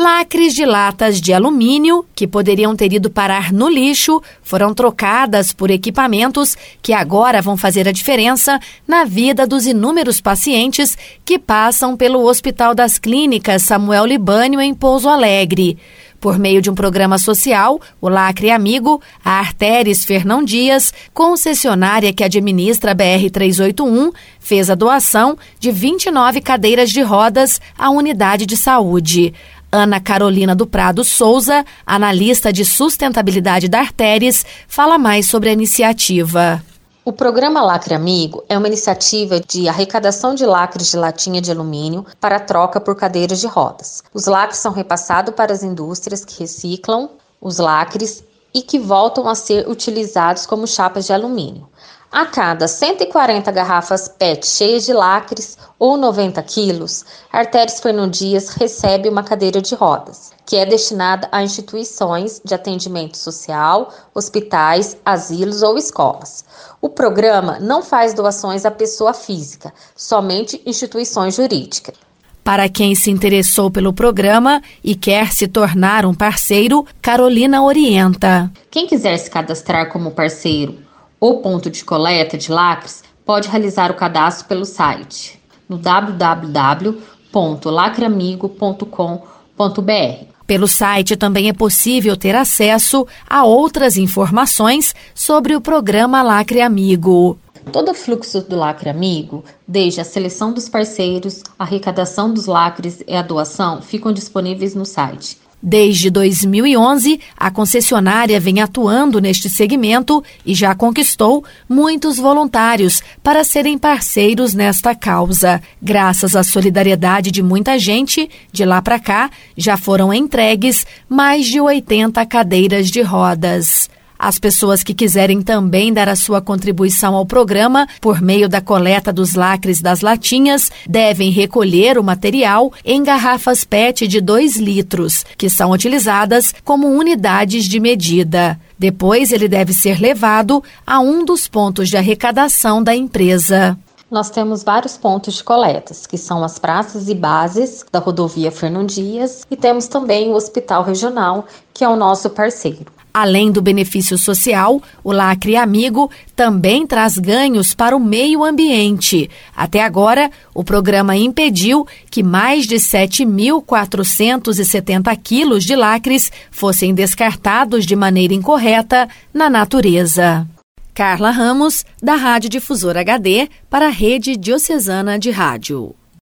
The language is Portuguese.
Lacres de latas de alumínio, que poderiam ter ido parar no lixo, foram trocadas por equipamentos que agora vão fazer a diferença na vida dos inúmeros pacientes que passam pelo Hospital das Clínicas Samuel Libânio, em Pouso Alegre. Por meio de um programa social, o Lacre Amigo, a Arteres Fernão Dias, concessionária que administra a BR-381, fez a doação de 29 cadeiras de rodas à unidade de saúde. Ana Carolina do Prado Souza, analista de sustentabilidade da Artéries, fala mais sobre a iniciativa. O programa Lacre Amigo é uma iniciativa de arrecadação de lacres de latinha de alumínio para troca por cadeiras de rodas. Os lacres são repassados para as indústrias que reciclam os lacres e que voltam a ser utilizados como chapas de alumínio. A cada 140 garrafas PET cheias de lacres ou 90 quilos, Artéries Fernão Dias recebe uma cadeira de rodas, que é destinada a instituições de atendimento social, hospitais, asilos ou escolas. O programa não faz doações à pessoa física, somente instituições jurídicas. Para quem se interessou pelo programa e quer se tornar um parceiro, Carolina orienta. Quem quiser se cadastrar como parceiro o ponto de coleta de lacres pode realizar o cadastro pelo site no www.lacreamigo.com.br. Pelo site também é possível ter acesso a outras informações sobre o programa Lacre Amigo. Todo o fluxo do Lacre Amigo, desde a seleção dos parceiros, a arrecadação dos lacres e a doação, ficam disponíveis no site Desde 2011, a concessionária vem atuando neste segmento e já conquistou muitos voluntários para serem parceiros nesta causa. Graças à solidariedade de muita gente, de lá para cá já foram entregues mais de 80 cadeiras de rodas. As pessoas que quiserem também dar a sua contribuição ao programa por meio da coleta dos lacres das latinhas devem recolher o material em garrafas PET de 2 litros, que são utilizadas como unidades de medida. Depois ele deve ser levado a um dos pontos de arrecadação da empresa. Nós temos vários pontos de coletas, que são as praças e bases da rodovia Fernão Dias, e temos também o Hospital Regional, que é o nosso parceiro. Além do benefício social, o Lacre Amigo também traz ganhos para o meio ambiente. Até agora, o programa impediu que mais de 7.470 quilos de lacres fossem descartados de maneira incorreta na natureza. Carla Ramos, da Rádio Difusora HD, para a Rede Diocesana de Rádio.